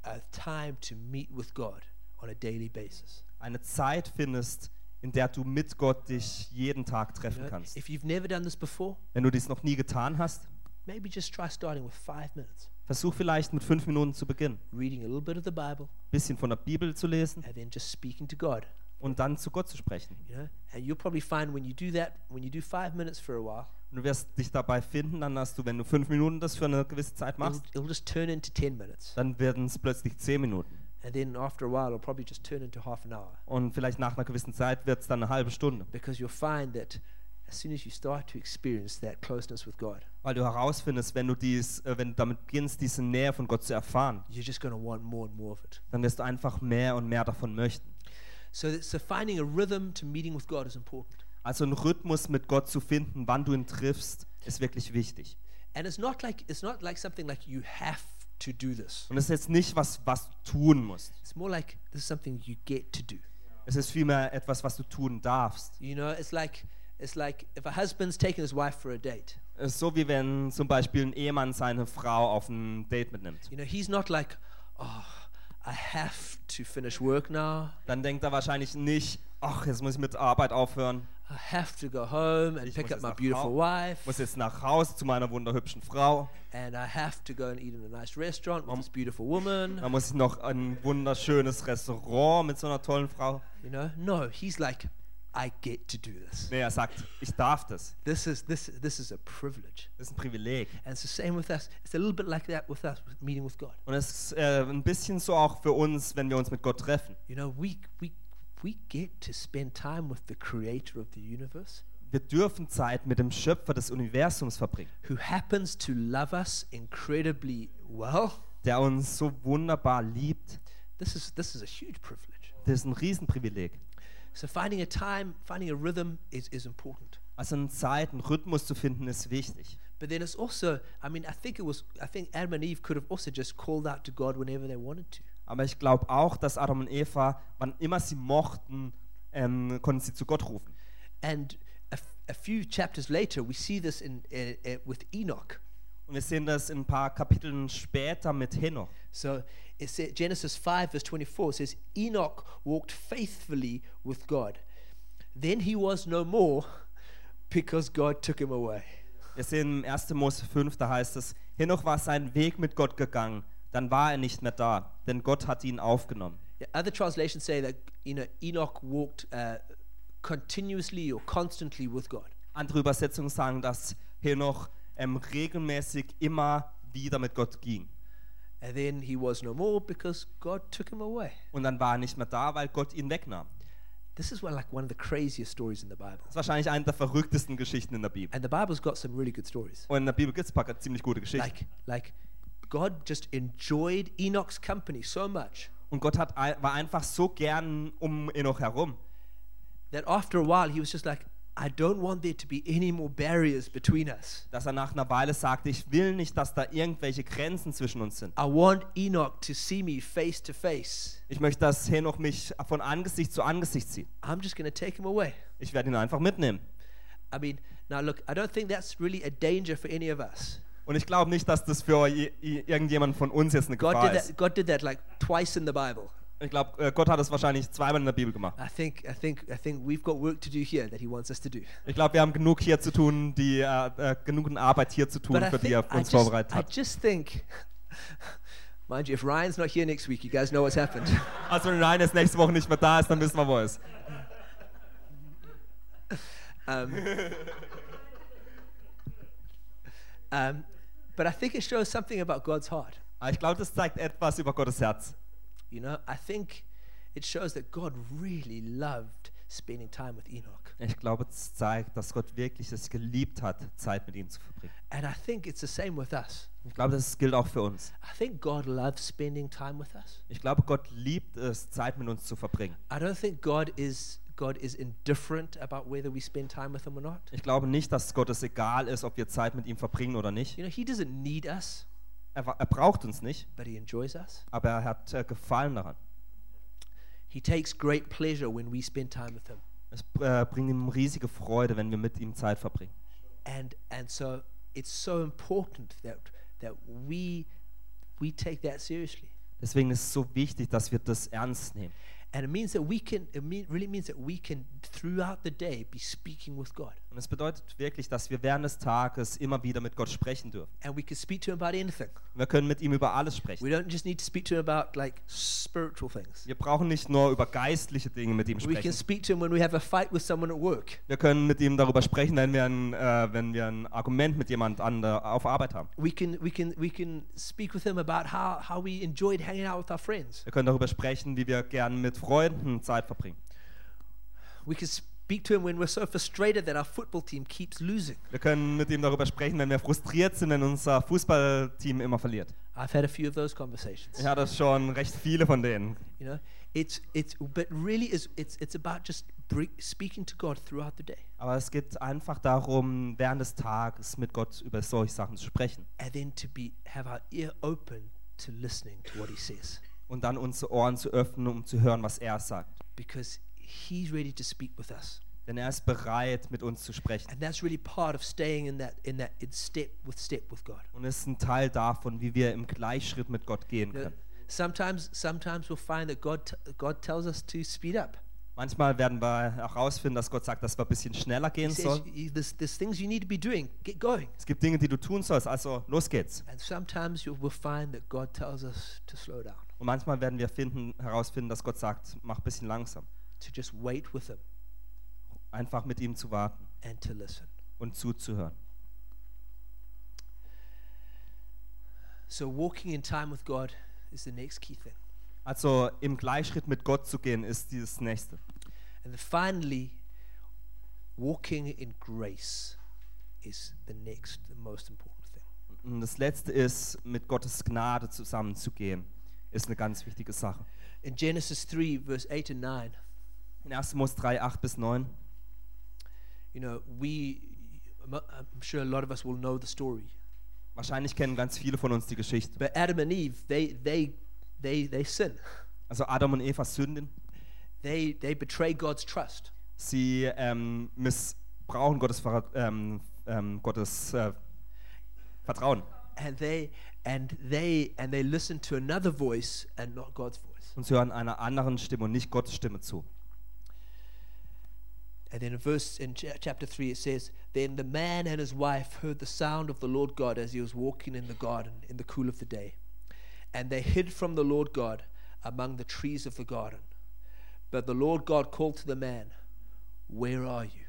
a time to meet with God on a daily basis. eine Zeit findest, in der du mit Gott dich jeden Tag treffen kannst. if you've never done this before, Wenn du dies noch nie getan hast, maybe just try starting with five minutes. Versuch vielleicht mit fünf Minuten zu beginnen. reading a little bit of the Bible, Bisschen von der Bibel zu lesen and then just speaking to God. und dann zu Gott zu sprechen. You know, and you'll probably find when you do that, when you do five minutes for a while, Und du wirst dich dabei finden, dann hast du, wenn du fünf Minuten das für eine gewisse Zeit it'll, machst, it'll just turn into ten minutes, dann werden es plötzlich zehn Minuten. and then after a while, it'll probably just turn into half an hour, Und vielleicht nach einer gewissen Zeit wird es dann eine halbe Stunde. because you'll find that as soon as you start to experience that closeness with God, Weil du herausfindest, wenn du, dies, äh, wenn du damit beginnst, diese Nähe von Gott zu erfahren, you're just going to want more and more of it. dann wirst du einfach mehr und mehr davon möchten. So, so finding a rhythm to meeting with God is important. Also einen Rhythmus mit Gott zu finden, wann du ihn triffst, ist wirklich wichtig. And it's not like it's not like something like you have to do this. Und es ist jetzt nicht was, was du tun musst. It's more like this is something you get to do. Es ist vielmehr etwas, was du tun darfst. You know, it's like it's like if a husband's taking his wife for a date. Ist so wie wenn zum Beispiel ein Ehemann seine Frau auf ein Date mitnimmt. You know, he's not like, oh, I have to finish work now. Dann denkt er wahrscheinlich nicht, ach, jetzt muss ich mit Arbeit aufhören, I have to go home and Ich pick muss up jetzt my nach beautiful wife, muss jetzt nach Hause zu meiner wunderhübschen Frau. and I have to go and eat in a nice restaurant with this beautiful woman. Dann muss ich noch ein wunderschönes Restaurant mit so einer tollen Frau. You know, no, he's like, I get to do this. Nee, er sagt, ich darf das. This is this this is a privilege. Das ist ein Privileg. And it's the same with us. It's a little bit like that with us, with meeting with God. Und es ist äh, ein bisschen so auch für uns, wenn wir uns mit Gott treffen. You know, we we we get to spend time with the creator of the universe Wir dürfen Zeit mit dem Schöpfer des Universums verbringen, who happens to love us incredibly well. der uns so wunderbar liebt. This is this is a huge privilege. Das ist ein Riesenprivileg. So finding a time, finding a rhythm is, is important. Also eine Zeit, einen Rhythmus zu finden, ist wichtig. But then it's also, I mean, I think it was, I think Adam and Eve could have also just called out to God whenever they wanted to. Aber ich glaube auch, dass Adam und Eva, wann immer sie mochten, ähm, konnten sie zu Gott rufen. And a, a few chapters later, we see this in, uh, uh, with Enoch. Und wir sehen das in ein paar Kapiteln später mit Henoch. So it says, Genesis 5, verse 24 says, Enoch walked faithfully with God. Then he was no more because God took him away. Wir sehen im 1. Mose 5, da heißt es, Henoch war seinen Weg mit Gott gegangen, dann war er nicht mehr da, denn Gott hat ihn aufgenommen. Yeah, Other translations say that you know Enoch walked uh, continuously or constantly with God. Andere Übersetzungen sagen, dass Henoch ähm, regelmäßig immer wieder mit Gott ging. And then he was no more because God took him away. Und dann war er nicht mehr da, weil Gott ihn wegnahm. This is one, like one of the craziest stories in the Bible. Das ist wahrscheinlich eine der verrücktesten Geschichten in der Bibel. And the Bible's got some really good stories. Und in der Bibel gibt es ein paar ziemlich gute Geschichten. Like, like God just enjoyed Enoch's company so much Und Gott hat, war einfach so gern um Enoch herum, that after a while he was just like, I don't want there to be any more barriers between us. dass er nach einer Weile sagte, ich will nicht, dass da irgendwelche Grenzen zwischen uns sind. I want Enoch to see me face to face. Ich möchte, dass Henoch mich von Angesicht zu Angesicht zieht. I'm just going to take him away. Ich werde ihn einfach mitnehmen. I mean, now look, I don't think that's really a danger for any of us. Und ich glaube nicht, dass das für irgendjemand von uns jetzt eine God Gefahr did ist. that. God did that like twice in the Bible. Ich glaube, äh, Gott hat das wahrscheinlich zweimal in der Bibel gemacht. I think, I think, I think we've got work to do here that He wants us to do. Ich glaube, wir haben genug hier zu tun, die, äh, äh, genug Arbeit hier zu tun, But I für die er I uns just, vorbereitet I hat. just think, mind you, if Ryan's not here next week, you guys know what's happened. Also wenn Ryan jetzt nächste Woche nicht mehr da ist, dann wissen wir, wo er ist. Um, um, but I think it shows something about God's heart. Aber ich glaube, das zeigt etwas über Gottes Herz. You know, I think it shows that God really loved spending time with Enoch. Ich glaube, es zeigt, dass Gott wirklich es geliebt hat, Zeit mit ihm zu verbringen. And I think it's the same with us. Ich glaube, das gilt auch für uns. I think God loves spending time with us. Ich glaube, Gott liebt es, Zeit mit uns zu verbringen. I don't think God is God is indifferent about whether we spend time with him or not. Ich glaube nicht, dass Gott es egal ist, ob wir Zeit mit ihm verbringen oder nicht. You know, he doesn't need us, Er, er braucht uns nicht, but he enjoys us. aber er hat äh, Gefallen daran. He takes great pleasure when we spend time with him. Es äh, bringt ihm riesige Freude, wenn wir mit ihm Zeit verbringen. And and so it's so important that that we we take that seriously. Deswegen ist es so wichtig, dass wir das ernst nehmen. And it means that we can, it mean, really means that we can, throughout the day, be speaking with God. Und es bedeutet wirklich, dass wir während des Tages immer wieder mit Gott sprechen dürfen. And we can speak to Him about anything. Wir können mit ihm über alles sprechen. We don't just need to speak to Him about like spiritual things. Wir brauchen nicht nur über geistliche Dinge mit ihm We can sprechen. speak to Him when we have a fight with someone at work. Wir können mit ihm darüber sprechen, wenn wir ein, äh, wenn wir ein Argument mit jemand an der, auf Arbeit haben. We can, we can, we can speak with Him about how, how we enjoyed hanging out with our friends. Wir können darüber sprechen, wie wir gern mit Freunden Zeit verbringen. We can speak to Him when we're so frustrated that our football team keeps losing. Wir können mit ihm darüber sprechen, wenn wir frustriert sind, wenn unser Fußballteam immer verliert. I've had a few of those conversations. Ich hatte schon recht viele von denen. You know, it's it's but really is it's it's about just speaking to God throughout the day, Aber es geht einfach darum, während des Tages mit Gott über solche Sachen zu sprechen and then to be have our ear open to listening to what He says, und dann unsere Ohren zu öffnen, um zu hören, was er sagt. because He's ready to speak with us, Denn er ist bereit, mit uns zu sprechen. and that's really part of staying in that in that in step with step with God. Und es ist ein Teil davon, wie wir im Gleichschritt mit Gott gehen können. sometimes sometimes we'll find that God God tells us to speed up. Manchmal werden wir herausfinden, dass Gott sagt, dass wir ein bisschen schneller He gehen sollen. "You- "There's there's things you need to be doing. Get going." Es gibt Dinge, die du tun sollst, also los geht's. And sometimes you will find that God tells us to slow down, Und manchmal werden wir finden, herausfinden, dass Gott sagt, mach ein bisschen langsam. To just wait with Him Einfach mit ihm zu warten and to listen. und zuzuhören. So walking in time with God is the next key thing. Also im Gleichschritt mit Gott zu gehen, ist dieses Nächste. And finally, walking in grace is the next, the most important thing. Und das Letzte ist, mit Gottes Gnade zusammenzugehen, ist eine ganz wichtige Sache. In Genesis 3, verse 8 and 9, In 1. Mose 3, 8 bis 9, you know, we, I'm sure a lot of us will know the story. wahrscheinlich kennen ganz viele von uns die Geschichte. But Adam and Eve, they, they, they, they sin. Also Adam und Eva sünden, They, they betray God's trust. sie ähm, missbrauchen Gottes, ähm, ähm, Gottes äh, Vertrauen. And they, and, they, and they listen to another voice and not God's voice. Und sie hören einer anderen Stimme und nicht Gottes Stimme zu. And then in verse in cha- chapter 3 it says, Then the man and his wife heard the sound of the Lord God as he was walking in the garden in the cool of the day. And they hid from the Lord God among the trees of the garden. But the Lord God called to the man, Where are you?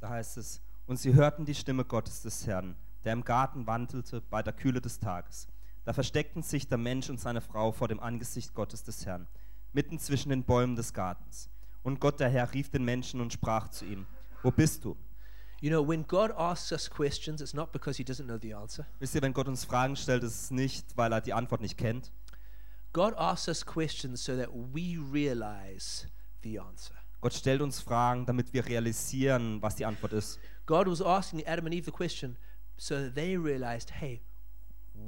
Da heißt es, und sie hörten die Stimme Gottes des Herrn, der im Garten wandelte bei der Kühle des Tages. Da versteckten sich der Mensch und seine Frau vor dem Angesicht Gottes des Herrn, mitten zwischen den Bäumen des Gartens. Und Gott der Herr rief den Menschen und sprach zu ihm, wo bist du? You know, when God asks us questions, it's not because he doesn't know the answer. Wisst ihr, wenn Gott uns Fragen stellt, ist es nicht, weil er die Antwort nicht kennt. God asks us questions so that we realize the answer. Gott stellt uns Fragen, damit wir realisieren, was die Antwort ist. God was asking Adam and Eve the question so that they realized, hey,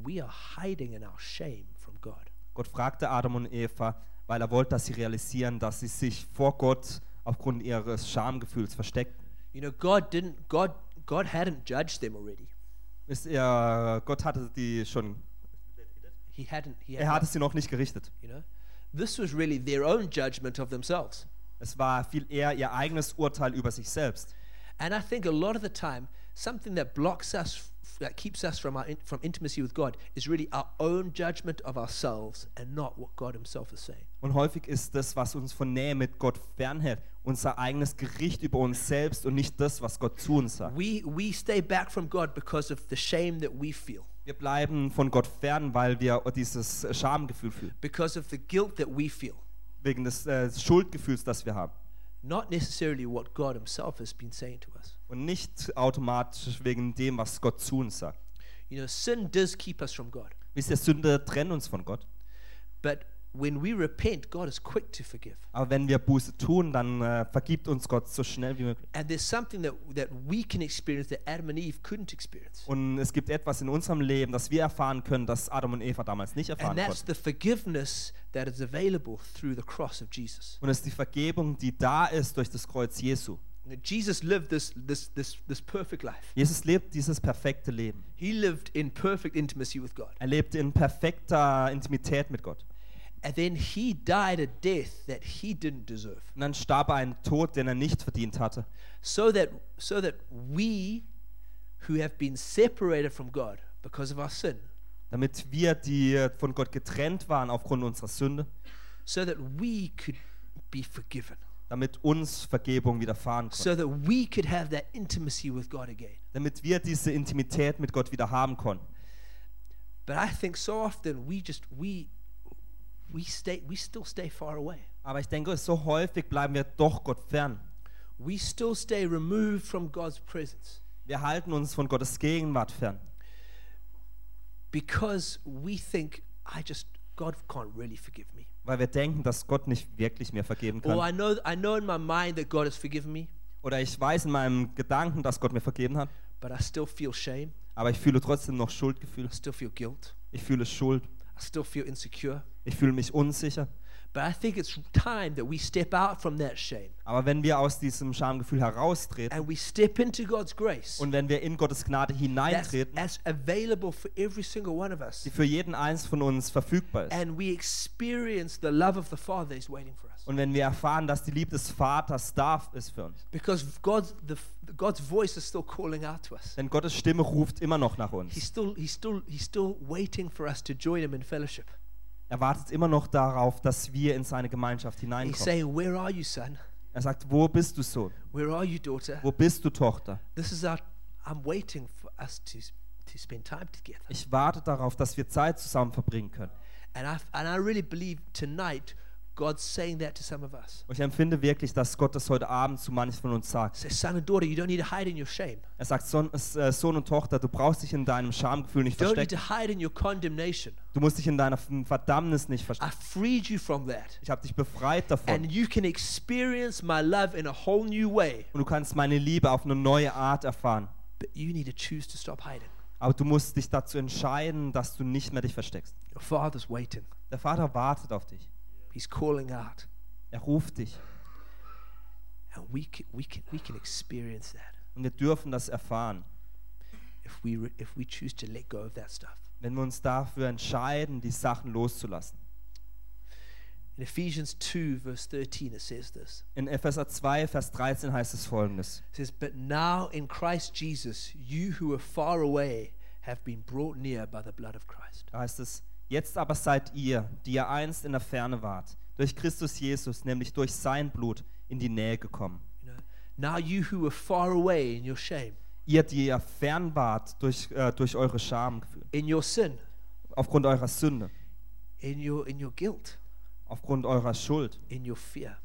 we are hiding in our shame from God. Gott fragte Adam und Eva, weil er wollte, dass sie realisieren, dass sie sich vor Gott aufgrund ihres Schamgefühls versteckten. You know, God didn't God God hadn't judged them already. Wisst ihr, Gott hatte die schon, He hadn't he er had hatte sie noch nicht gerichtet. you know. This was really their own judgment of themselves. Es war viel eher ihr eigenes Urteil über sich selbst. And I think a lot of the time something that blocks us that keeps us from our in, from intimacy with God is really our own judgment of ourselves and not what God himself is saying. Und häufig ist das, was uns von Nähe mit Gott fernhält, unser eigenes Gericht über uns selbst und nicht das, was Gott zu uns sagt. We we stay back from God because of the shame that we feel, Wir bleiben von Gott fern, weil wir dieses Schamgefühl fühlen, because of the guilt that we feel. wegen des äh, Schuldgefühls, das wir haben. not necessarily what God Himself has been saying to us. Und nicht automatisch wegen dem, was Gott zu uns sagt. You know, sin does keep us from God, Wisst ihr, Sünde trennt uns von Gott. but when we repent, God is quick to forgive. Aber wenn wir Buße tun, dann äh, vergibt uns Gott so schnell wie möglich. And there's something that, that we can experience that Adam and Eve couldn't experience. Und es gibt etwas in unserem Leben, das wir erfahren können, das Adam und Eva damals nicht erfahren And that's konnten. the forgiveness that is available through the cross of Jesus. Und es ist die Vergebung, die da ist durch das Kreuz Jesu. Jesus lived this, this, this, this perfect life. Jesus lebt dieses perfekte Leben. He lived in perfect intimacy with God. Er lebte in perfekter Intimität mit Gott. And then he died a death that he didn't deserve. Und dann starb er einen Tod, den er nicht verdient hatte. So that so that we who have been separated from God because of our sin, Damit wir, die von Gott getrennt waren aufgrund unserer Sünde, so that we could be forgiven. damit uns Vergebung widerfahren konnte. So that we could have that intimacy with God again. Damit wir diese Intimität mit Gott wieder haben konnten. But I think so often we just we we stay we still stay far away. Aber ich denke, so häufig bleiben wir doch Gott fern. We still stay removed from God's presence Wir halten uns von Gottes Gegenwart fern, because we think I just God can't really forgive me. weil wir denken, dass Gott nicht wirklich mehr vergeben Or kann. I know I know in my mind that God has forgiven me, Oder ich weiß in meinem Gedanken, dass Gott mir vergeben hat, but I still feel shame. aber ich fühle trotzdem noch Schuldgefühl. I still feel guilt. Ich fühle Schuld. I still feel insecure. Ich fühle mich unsicher. But I think it's time that we step out from that shame Aber wenn wir aus diesem Schamgefühl heraustreten and we step into God's grace und wenn wir in Gottes Gnade that's, hineintreten, that's available for every single one of us, die für jeden eins von uns verfügbar ist, and we experience the love of the Father is waiting for us. und wenn wir erfahren, dass die Liebe des Vaters da ist für uns, Because God's, the, God's voice is still calling out to us. denn Gottes Stimme ruft immer noch nach He's uns. still, he's, still, he's still waiting for us to join Him in fellowship. Er wartet immer noch darauf, dass wir in seine Gemeinschaft He's hineinkommen. saying, Where are you, son? Er sagt, wo bist du Sohn? Where are you, daughter? Wo bist du Tochter? This is our, I'm waiting for us to, to spend time together. Ich warte darauf, dass wir Zeit zusammen verbringen können. And I, and I really believe tonight God's saying that to some of us. Und ich empfinde wirklich, dass Gott das heute Abend zu manchen von uns sagt. Say, son and daughter, you don't need to hide in your shame. Er sagt, Sohn, äh, Sohn und Tochter, du brauchst dich in deinem Schamgefühl nicht You don't need verstecken. to hide in your condemnation. Du musst dich in deiner Verdammnis nicht I verstecken. freed you from that. Ich habe dich befreit davon. And you can experience my love in a whole new way. Und du kannst meine Liebe auf eine neue Art erfahren. But you need to choose to stop hiding. Aber du musst dich dazu entscheiden, dass du nicht mehr dich versteckst. Your father's waiting. Der Vater wartet auf dich. He's calling out. Er ruft dich. And we can, we can, we can experience that Und wir dürfen das erfahren, if we, if we choose to let go of that stuff. wenn wir uns dafür entscheiden, die Sachen loszulassen. In Ephesians 2, verse 13, it says this. In Epheser 2, Vers 13 heißt es folgendes. It says, But now in Christ Jesus, you who are far away have been brought near by the blood of Christ. Da heißt es, jetzt aber seid ihr, die ihr einst in der Ferne wart, durch Christus Jesus, nämlich durch sein Blut, in die Nähe gekommen. Now you who are far away in your shame, Ihr, die ihr fern wart durch, äh, durch eure Schamgefühl, in your sin, aufgrund eurer Sünde, in your in your guilt, aufgrund eurer Schuld, in your fear.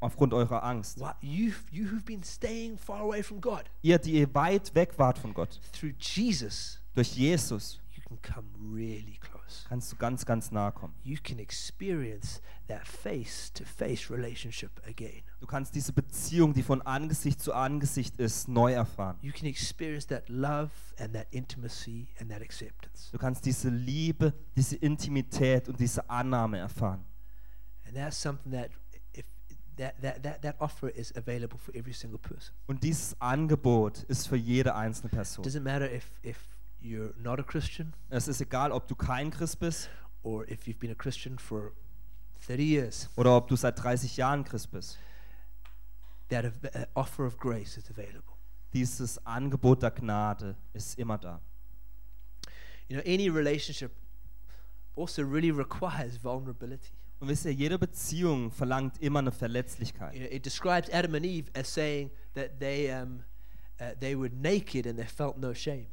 aufgrund eurer Angst. What you you who've been staying far away from God Ihr, die ihr weit weg wart von Gott, through Jesus, durch Jesus you can come really close. Kannst du ganz, ganz nahe kommen. You can experience that face-to-face relationship again. Du kannst diese Beziehung, die von Angesicht zu Angesicht ist, neu erfahren. You can experience that love and that intimacy and that acceptance. Du kannst diese Liebe, diese Intimität und diese Annahme erfahren. And that's something that, that, that, that offer is available for every single person. Und dieses Angebot ist für jede einzelne Person. Doesn't matter if, if you're not a Christian Es ist egal, ob du kein Christ bist or if you've been a Christian for 30 years. oder ob du seit 30 Jahren Christ bist. That uh, offer of grace is available. Dieses Angebot der Gnade ist immer da. You know, any relationship also really requires vulnerability. Und wisst ihr, jede Beziehung verlangt immer eine Verletzlichkeit. You know, it describes Adam and Eve as saying that they, um, uh, they were naked and they felt no shame.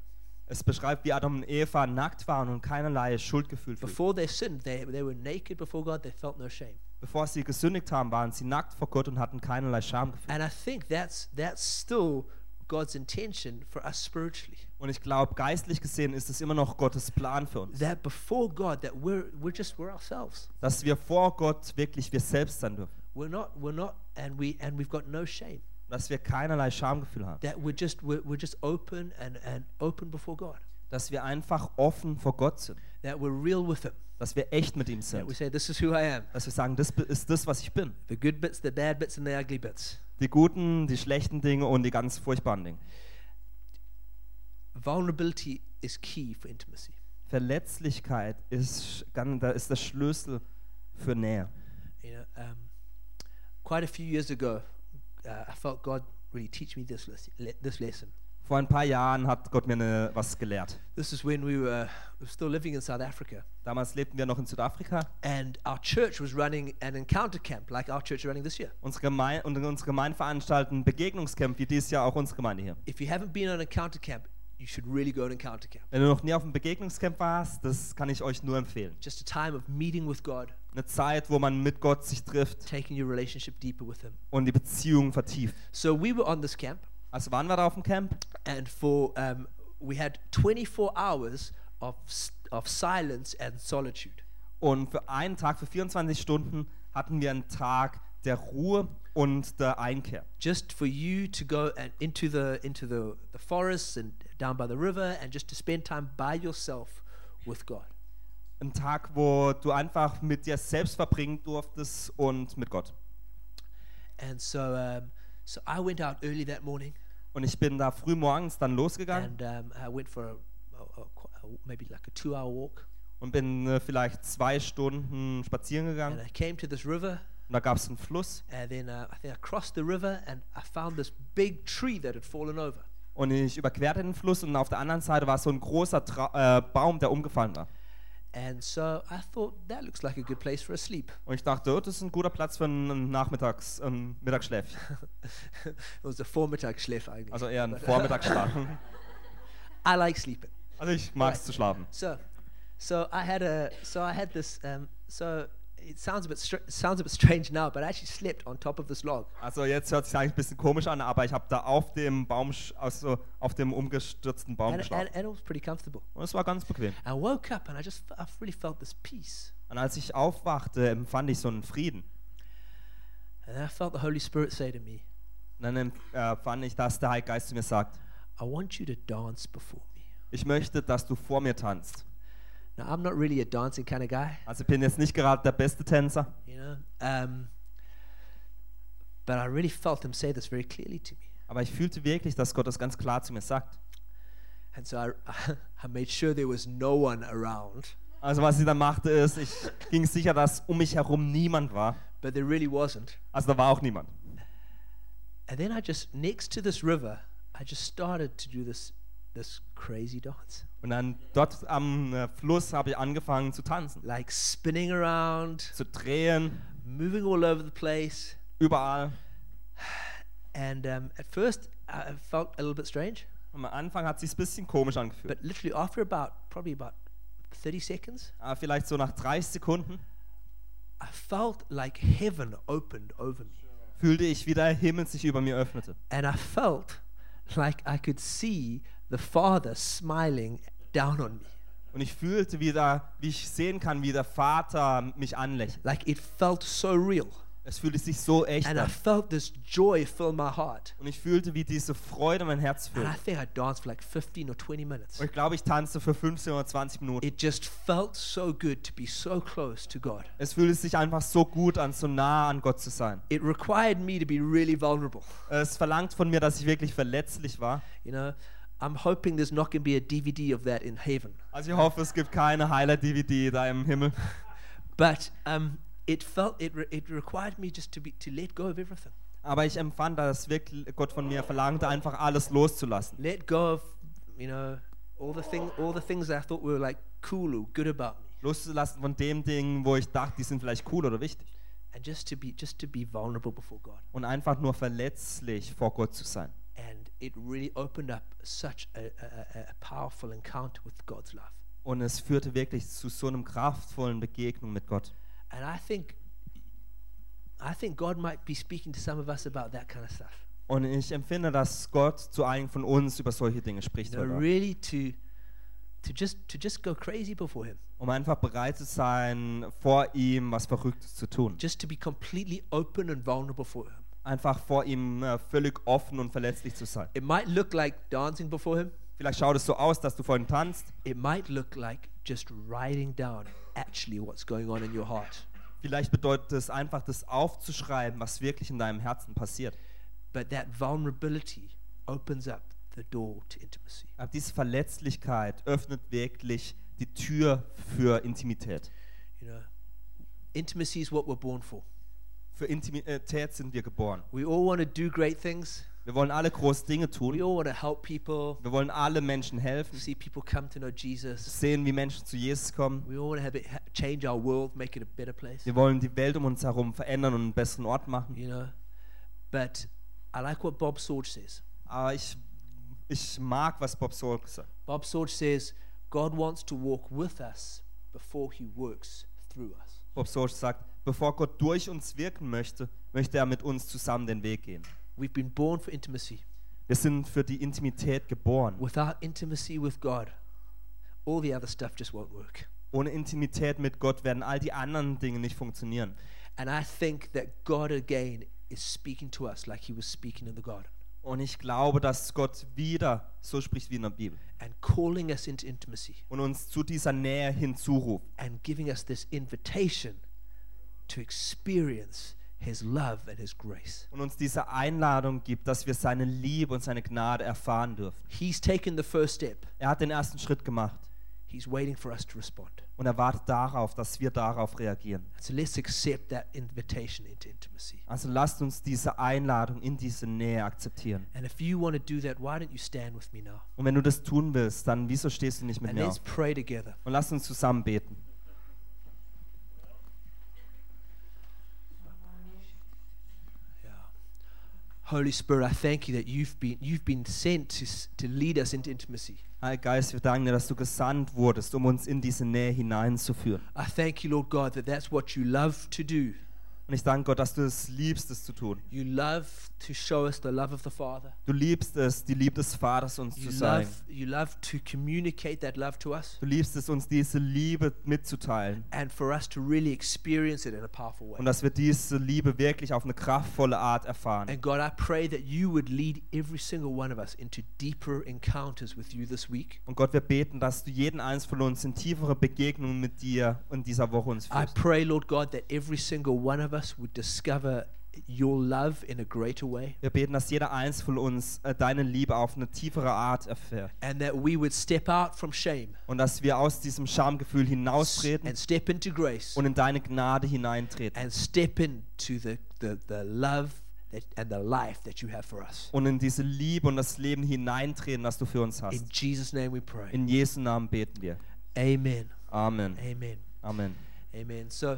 Es beschreibt, wie Adam und Eva nackt waren und keinerlei Schuldgefühl. Before they sinned, they, they were naked before God, they felt no shame. Bevor sie gesündigt haben, waren sie nackt vor Gott und hatten keinerlei Schamgefühl. And I think that's, that's still God's intention for us spiritually. Und ich glaube, geistlich gesehen ist es immer noch Gottes Plan für uns, That before God, that we're, we're just, we're ourselves. dass wir vor Gott wirklich wir selbst sein dürfen, We're not, we're not, and, we, and we've got no shame. Dass wir keinerlei Schamgefühl haben, That we're just, we're, we're just open and, and open before God. dass wir einfach offen vor Gott sind, That we're real with Him. dass wir echt mit ihm That we sind, say, this is who I am. dass wir sagen, das ist das, was ich bin. The good bits, the bad bits, and the ugly bits. Die guten, die schlechten Dinge und die ganz furchtbaren Dinge. Vulnerability is key for intimacy. Verletzlichkeit ist, ganz- da ist der Schlüssel für Nähe. You know, um, quite a few years ago, uh, I felt God really teach me this, le- this lesson. Vor ein paar Jahren hat Gott mir ne, was gelehrt. This is when we were, we were still living in South Africa. Damals lebten wir noch in Südafrika. And our church was running an encounter camp, like our church is running this year. Unsere Gemeinde, und unsere Gemeinde veranstalten ein Begegnungscamp, wie dieses Jahr auch unsere Gemeinde hier. If you haven't been on an encounter camp, you should really go to encounter camp. Wenn du noch nie auf einem Begegnungscamp warst, das kann ich euch nur empfehlen. Just a time of meeting with God, Eine Zeit, wo man mit Gott sich trifft taking your relationship deeper with Him. und die Beziehung vertieft. So we were on this camp, Also waren wir da auf dem Camp and for um, we had 24 hours of of silence and solitude. und für einen Tag, für 24 Stunden, hatten wir einen Tag der Ruhe und der Einkehr. just for you to go and into the into the, the forests and down by the river and just to spend time by yourself with God. Ein Tag, wo du einfach mit dir selbst verbringen durftest und mit Gott. And so um, so I went out early that morning Und ich bin da früh morgens dann losgegangen and um, I went for a, a, a, maybe like a two hour walk und bin äh, vielleicht zwei Stunden spazieren and gegangen. I came to this river Und da gab es einen Fluss and then uh, I think I crossed the river and I found this big tree that had fallen over. Und ich überquerte den Fluss und auf der anderen Seite war so ein großer Tra äh, Baum, der umgefallen war. And so I thought that looks like a good place for a sleep. Und ich dachte, oh, das ist ein guter Platz für ein Nachmittags, ein Mittagsschläfchen. it was a Vormittagsschlaf eigentlich. Also eher ein Vormittagsschlaf. I like sleeping. Also ich mag es zu schlafen. So, so I had a, so I had this, um, so it sounds a bit, sounds a bit strange now, but I actually slept on top of this log. Also jetzt hört sich eigentlich ein bisschen komisch an, aber ich habe da auf dem Baum, also auf dem umgestürzten Baum And, geschlafen. and, and it was pretty comfortable. Und es war ganz bequem. I woke up and I just, I really felt this peace. Und als ich aufwachte, empfand ich so einen Frieden. And then I felt the Holy Spirit say to me, Und dann empfand ich, dass der Heilige Geist zu mir sagt, I want you to dance before me. ich möchte, dass du vor mir tanzt. Now, I'm not really a dancing kind of guy, Also ich bin jetzt nicht gerade der beste Tänzer, you know, um, but I really felt him say this very clearly to me. aber ich fühlte wirklich, dass Gott das ganz klar zu mir sagt. And so I, I made sure there was no one around, Also was ich dann machte, ist, ich ging sicher, dass um mich herum niemand war. but there really wasn't. Also da war auch niemand. And then I just next to this river, I just started to do this this crazy dance, Und dann dort am äh, Fluss habe ich angefangen zu tanzen, like spinning around, zu drehen, moving all over the place. überall. And um, at first, I felt a little bit strange, Am Anfang hat es sich ein bisschen komisch angefühlt. but literally after about probably about 30 seconds, Aber vielleicht so nach 30 Sekunden I felt like heaven opened over me, fühlte ich, wie der Himmel sich über mir öffnete. and I felt like I could see the Father smiling down on me. Und ich fühlte wieder, wie ich sehen kann, wie der Vater mich anlächelt. Like it felt so real. Es fühlte sich so echt And I an. felt this joy fill my heart. Und ich fühlte, wie diese Freude mein Herz And I füllt. think I danced for like 15 or 20 minutes. Und ich glaube, ich tanzte für 15 oder 20 Minuten. It just felt so good to be so close to God. Es fühlte sich einfach so gut an, so nah an Gott zu sein. It required me to be really vulnerable. Es verlangt von mir, dass ich wirklich verletzlich war. You know, I'm hoping there's not going to be a DVD of that in heaven. Also ich hoffe, es gibt keine Highlight-DVD da im Himmel. But um, it felt it, re- it required me just to be to let go of everything. Aber ich empfand, dass wirklich Gott von mir verlangte, einfach alles loszulassen. Let go of, you know, all the thing all the things that I thought were like cool or good about me. Loszulassen von dem Ding, wo ich dachte, die sind vielleicht cool oder wichtig. And just to be just to be vulnerable before God. Und einfach nur verletzlich vor Gott zu sein. It really opened up such a, a, a- powerful encounter with God's love. Und es führte wirklich zu so einem kraftvollen Begegnung mit Gott. And I think I think God might be speaking to some of us about that kind of stuff. Und ich empfinde, dass Gott zu einigen von uns über solche Dinge spricht, You know, really to to just to just go crazy before him. um einfach bereit zu sein, vor ihm was Verrücktes zu tun. Just to be completely open and vulnerable for him. Einfach vor ihm äh, völlig offen und verletzlich zu sein. It might look like dancing before him. Vielleicht schaut es so aus, dass du vor ihm tanzt. It might look like just writing down actually what's going on in your heart. Vielleicht bedeutet es einfach, das aufzuschreiben, was wirklich in deinem Herzen passiert. But that vulnerability opens up the door to intimacy. Aber diese Verletzlichkeit öffnet wirklich die Tür für Intimität. You know, Intimacy is what we're born for. Für Intimität sind wir geboren. We all want to do great things. Wir wollen alle große Dinge We tun. all want to help people, Wir wollen alle Menschen helfen, see people come to know Jesus. sehen, wie Menschen zu Jesus kommen. We all want to have it ha- change our world, make it a better place. Wir wollen die Welt um uns herum verändern und einen besseren Ort machen. You know, but I like what Bob Sorge says. Aber ich, ich mag, was Bob Sorg sagt. Bob Sorge says God wants to walk with us before He works through us. Bob Sorg sagt, bevor Gott durch uns wirken möchte, möchte er mit uns zusammen den Weg gehen. We've been born for intimacy. Wir sind für die Intimität geboren. Without intimacy with God, all the other stuff just won't work. Ohne Intimität mit Gott werden all die anderen Dinge nicht funktionieren. And I think that God again is speaking to us like He was speaking in the garden Und ich glaube, dass Gott wieder so spricht wie in der Bibel and calling us into intimacy und uns zu dieser Nähe hinzuruft and giving us this invitation to experience His love and His grace. und uns diese Einladung gibt, dass wir seine Liebe und seine Gnade erfahren dürfen. He's taken the first step, Er hat den ersten Schritt gemacht He's waiting for us to respond. und er wartet darauf, dass wir darauf reagieren. So let's accept that invitation into intimacy. Also lasst uns diese Einladung in diese Nähe akzeptieren. And if you want to do that, why don't you stand with me now? Und wenn du das tun willst, dann wieso stehst du nicht mit And mir let's auf? pray together. Und lass uns zusammen beten. Holy Spirit, I thank you that you've been you've been sent to, to lead us into intimacy. Heiliger Geist, wir danken dir, dass du gesandt wurdest, um uns in diese Nähe hineinzuführen. I thank you, Lord God, that that's what you love to do. Und ich danke Gott, dass du es liebst, es zu tun. You love to show us the love of the Father. Du liebst es, die Liebe des Vaters uns You zu love, zeigen. you love to communicate that love to us Du liebst es, uns diese Liebe mitzuteilen. and for us to really experience it in a powerful way. Und dass wir diese Liebe wirklich auf eine kraftvolle Art erfahren. And God, I pray that you would lead every single one of us into deeper encounters with you this week. Und Gott, wir beten, dass du jeden eins von uns in tiefere Begegnungen mit dir in dieser Woche uns I führst. pray, Lord God, that every single one of us would discover your love in a greater way Wir beten, dass jeder eins von uns äh, deine Liebe auf eine tiefere Art erfährt. and that we would step out from shame Und dass wir aus diesem Schamgefühl hinaustreten and step into grace und in deine Gnade hineintreten. and step into the, the, the love that, and the life that you have for us. Und in diese Liebe und das Leben hineintreten, das du für uns In hast. Jesus' name we pray. In Jesu Namen beten wir. Amen. Amen. Amen. Amen. Amen. So